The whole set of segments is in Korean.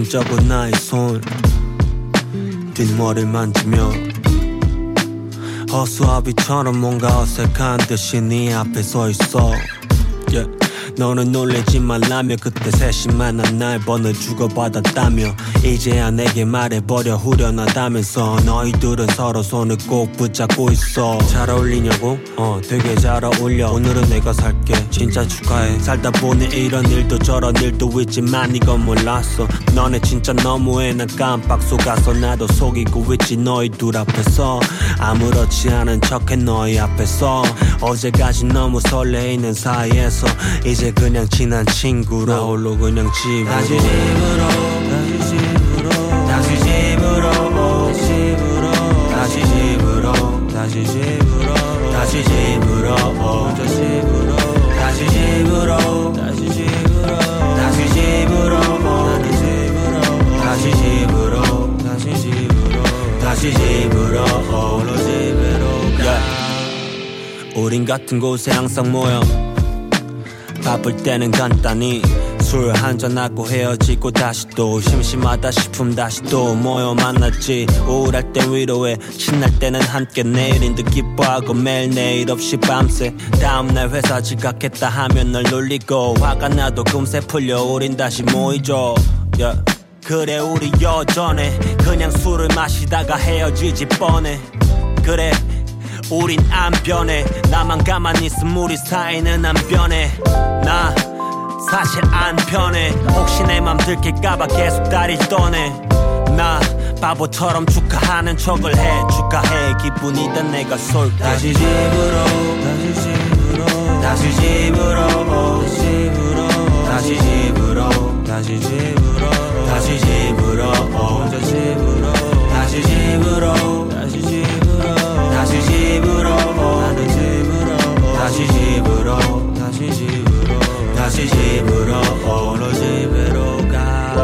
조심쩍은 나의 손. 뒷머리를 만지며 허수아비처럼 뭔가 어색한 듯이 네 앞에 서 있어. Yeah. 너는 놀래지 말라며 그때 셋이 만난 날 번호 주고받았다며 이제야 내게 말해버려 후련하다면서. 너희들은 서로 손을 꼭 붙잡고 있어. 잘 어울리냐고? 어 되게 잘 어울려. 오늘은 내가 살게. 진짜 축하해. 살다 보니 이런 일도 저런 일도 있지만 이건 몰랐어. 너네 진짜 너무해. 난 깜빡 속아서 나도 속이고 있지 너희 둘 앞에서. 아무렇지 않은 척해 너희 앞에서. 어제까지 너무 설레이는 사이에서 이제 그냥 친한 친구로. 나 홀로 그냥 집으로 다시 집으로 다시 집으로 다시 집으로 다시 집으로 혼자 집으로 다시 집으로 다시 집으로 다시 집으로 다시 집으로 다시 집으로 다시 집으로 홀로 집으로 가 우린 같은 곳에 항상 모여 바쁠 때는 간단히 술 한잔하고 헤어지고 다시 또 심심하다 싶음 다시 또 모여 만났지. 우울할 땐 위로해. 신날 때는 함께 내일인 듯 기뻐하고 매일 내일 없이 밤새. 다음날 회사 지각했다 하면 널 놀리고 화가 나도 금세 풀려 우린 다시 모이죠. yeah. 그래 우리 여전해. 그냥 술을 마시다가 헤어지지 뻔해. 그래 우린 안 변해. 나만 가만히 있음 우리 사이는 안 변해. 나 사실 안 편해 혹시 내 맘 들킬까봐 계속 다리 떠네 나 바보처럼 축하하는 척을 해 축하해 기분이다 내가 쏠게 다시 집으로 다시 집으로 다시 집으로 다시 집으로 다시 집으로 다시 집으로 혼자 집으로 다시 집으로 다시 집으로 다시 집으로 나는 집으로 다시 집으로 다시 집으로 다시 집으로 홀로 집으로 가?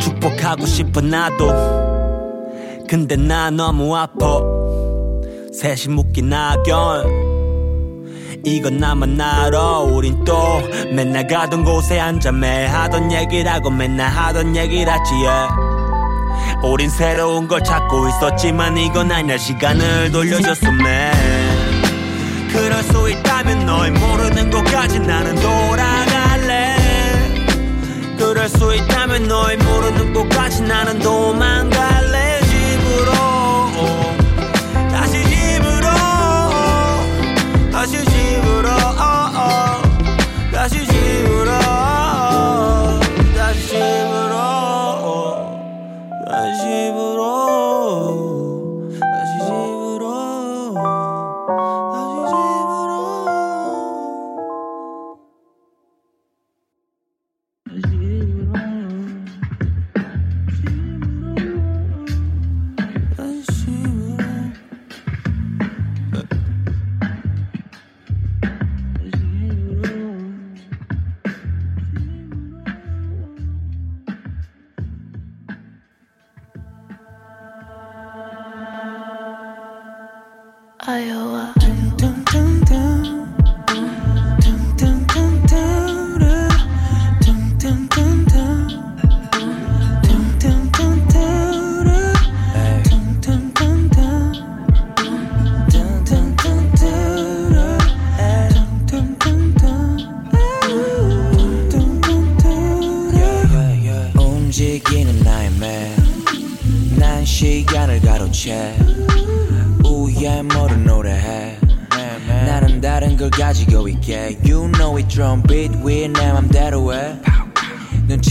축복하고 싶어 나도. 근데 나 너무 아파. 셋이 묶인 낙연. 이건 나만 알아. 우린 또 맨날 가던 곳에 앉아 매일 하던 얘기라고 맨날 하던 얘기라지 yeah. 우린 새로운 걸 찾고 있었지만 이건 아니야 시간을 man 그럴 수 있다면 너의 모르는 곳까지 나는 돌아갈래. 그럴 수 있다면 너의 모르는 곳까지 나는 도망갈래. 집으로. 다시 집으로. 다시 집으로. 다시 집으로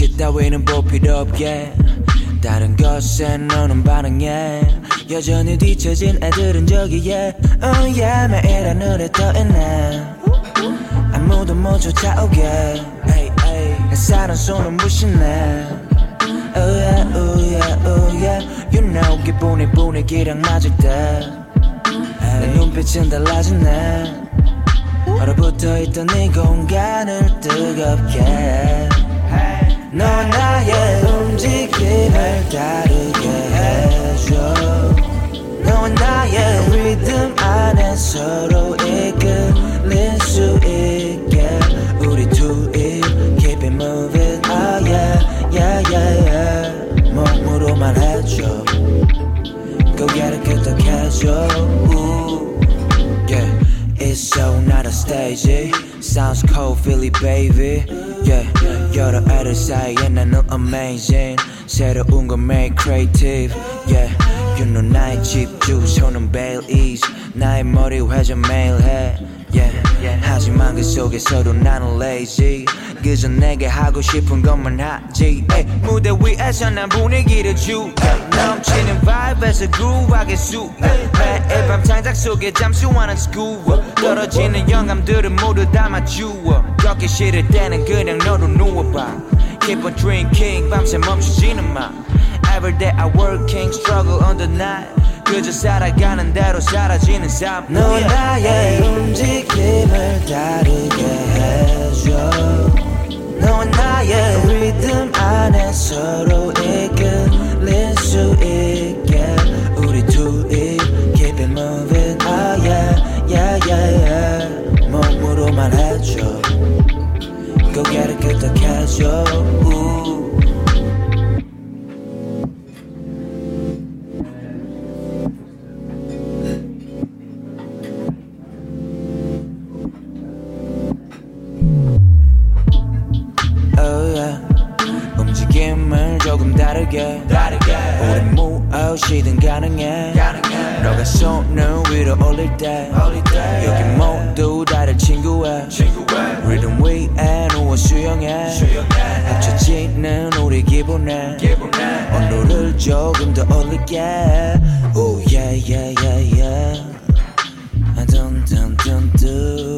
눈치 따위는 볼 필요 없게. 다른 것에 너는 반응해. 여전히 뒤처진 애들은 저기에. Oh yeah 매일 하늘에 떠있네. 아무도 못 쫓아오게. 햇살은 손을 무시네 Oh yeah, oh yeah, oh yeah. You know 기분이 분위기랑 맞을 때내 눈빛은 달라지네. 얼어붙어 있던 이 공간을 뜨겁게 너 나의 움직임을 다르게 해줘 너와 나의 리듬 안에 서로 이끌릴 수 있게 우리 둘이 keep it moving oh yeah yeah yeah yeah 몸으로만 해줘 고개를 끄덕여줘 Ooh, yeah. It's so not a stage Sounds cold Philly baby Yeah 여러 애들 사이에 나는 amazing 새로운 건 매일 creative Yeah You know 나의 집중 손은 Baileys 나의 머리 회전 매일 해. Yeah, yeah. 하지만 그 속에서도 나는 lazy. 그저 내게 하고 싶은 것만 하지. 에이, 무대 위에서 난 분위기를 주 넘치는 vibe에서 groov하게 수 매일 밤 창작 속에 잠수하는 school 떨어지는 영감들은 모두 담아주어. 걷기 싫을 때는 그냥 너로 누워봐. Keep on drinking 밤새 멈추지는 마 Everyday I working struggle on the night 그저 살아가는 대로 사라지는 삶 넌 나의 움직임을 다르게 해줘 넌 나의 리듬 안에 서로 이끌릴 수 있게 우리 둘이 keep it moving oh yeah yeah yeah yeah 몸으로만 해줘 고개를 끄덕여줘 다르게, 다르게. 우리 무엇이든 가능해, 가능해. 너가 손을 위로 올릴 때, 올릴 때. 여기 모두 다를 친구야. 리듬 위에 누워 수영해, 수영해. 합쳐지는 우리 기분에, 기분에. 온도를 조금 더 올릴게 Ooh yeah yeah yeah yeah Dun dun dun dun dun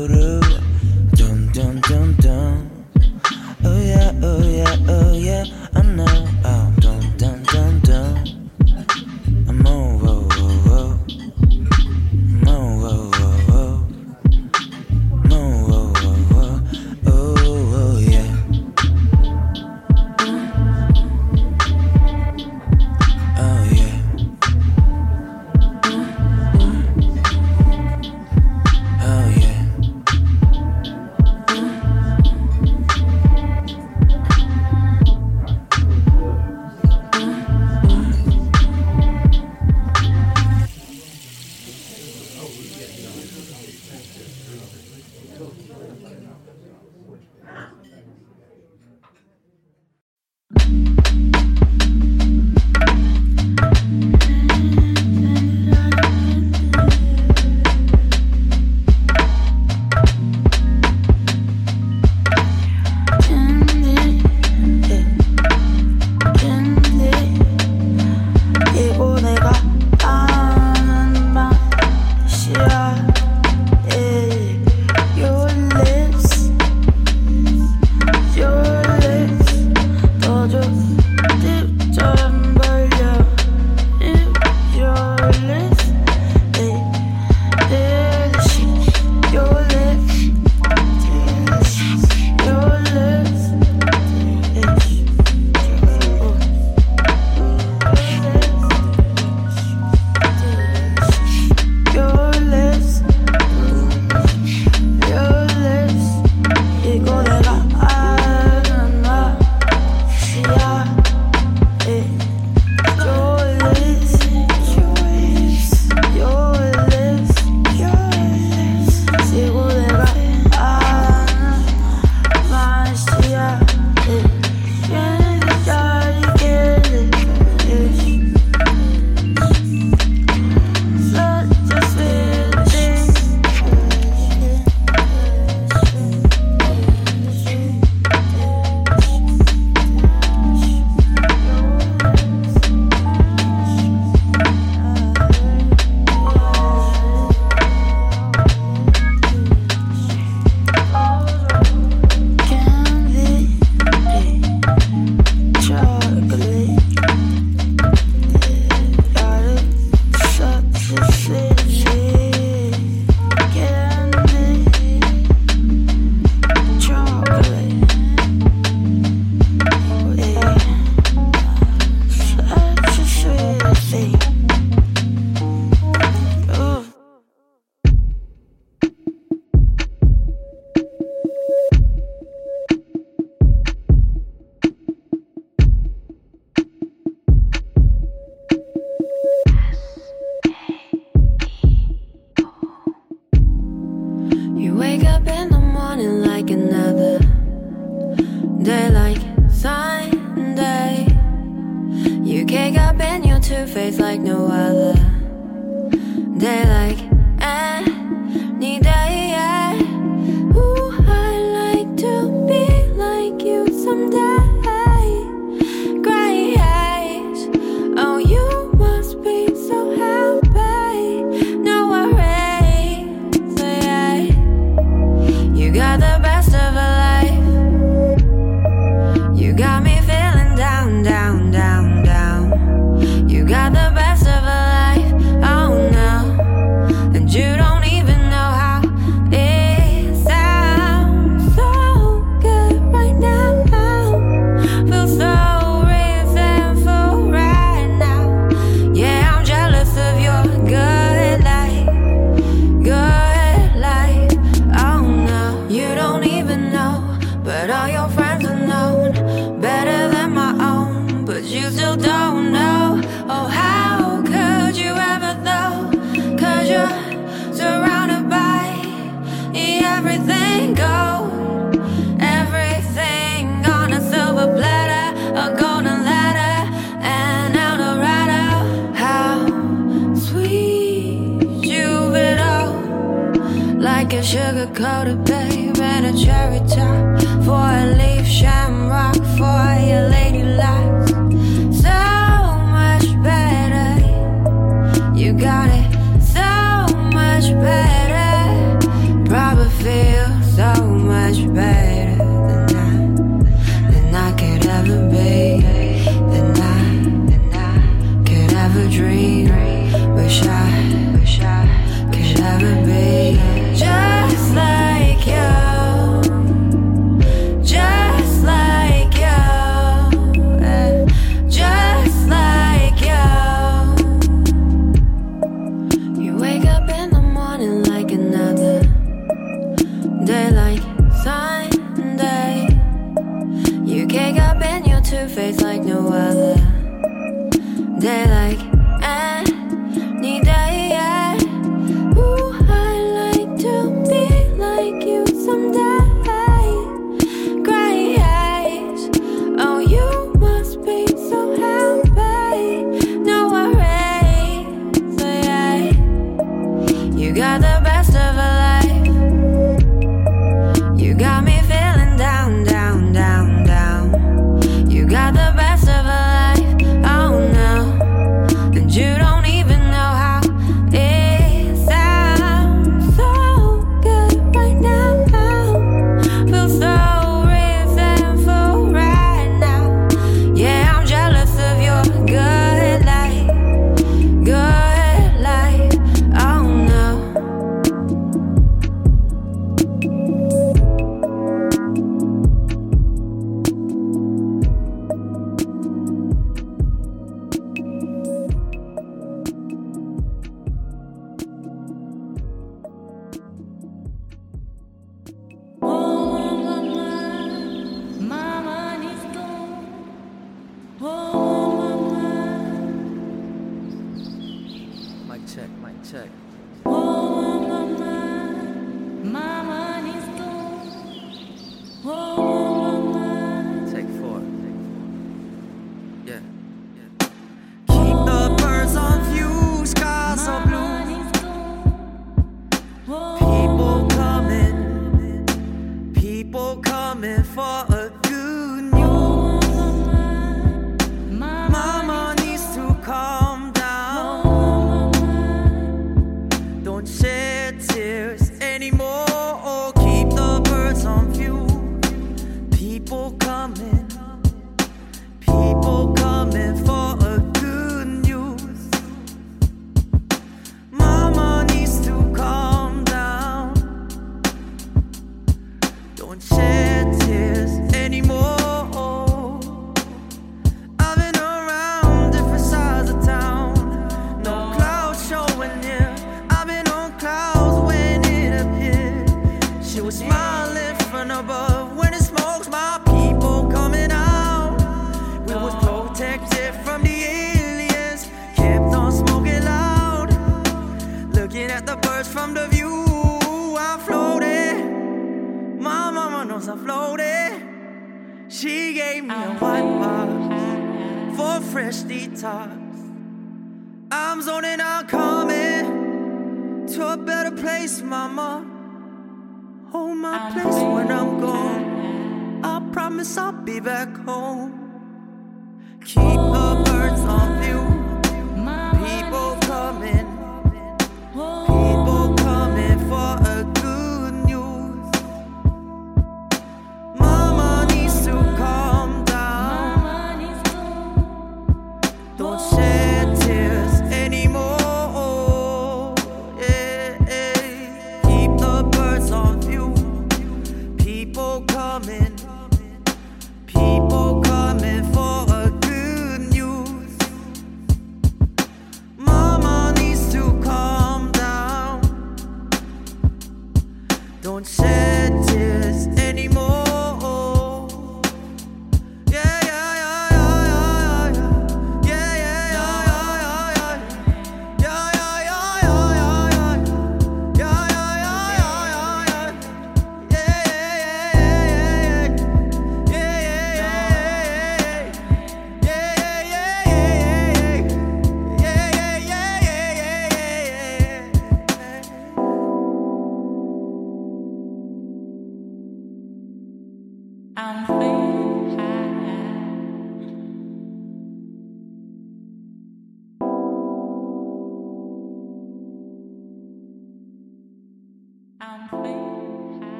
feel so much better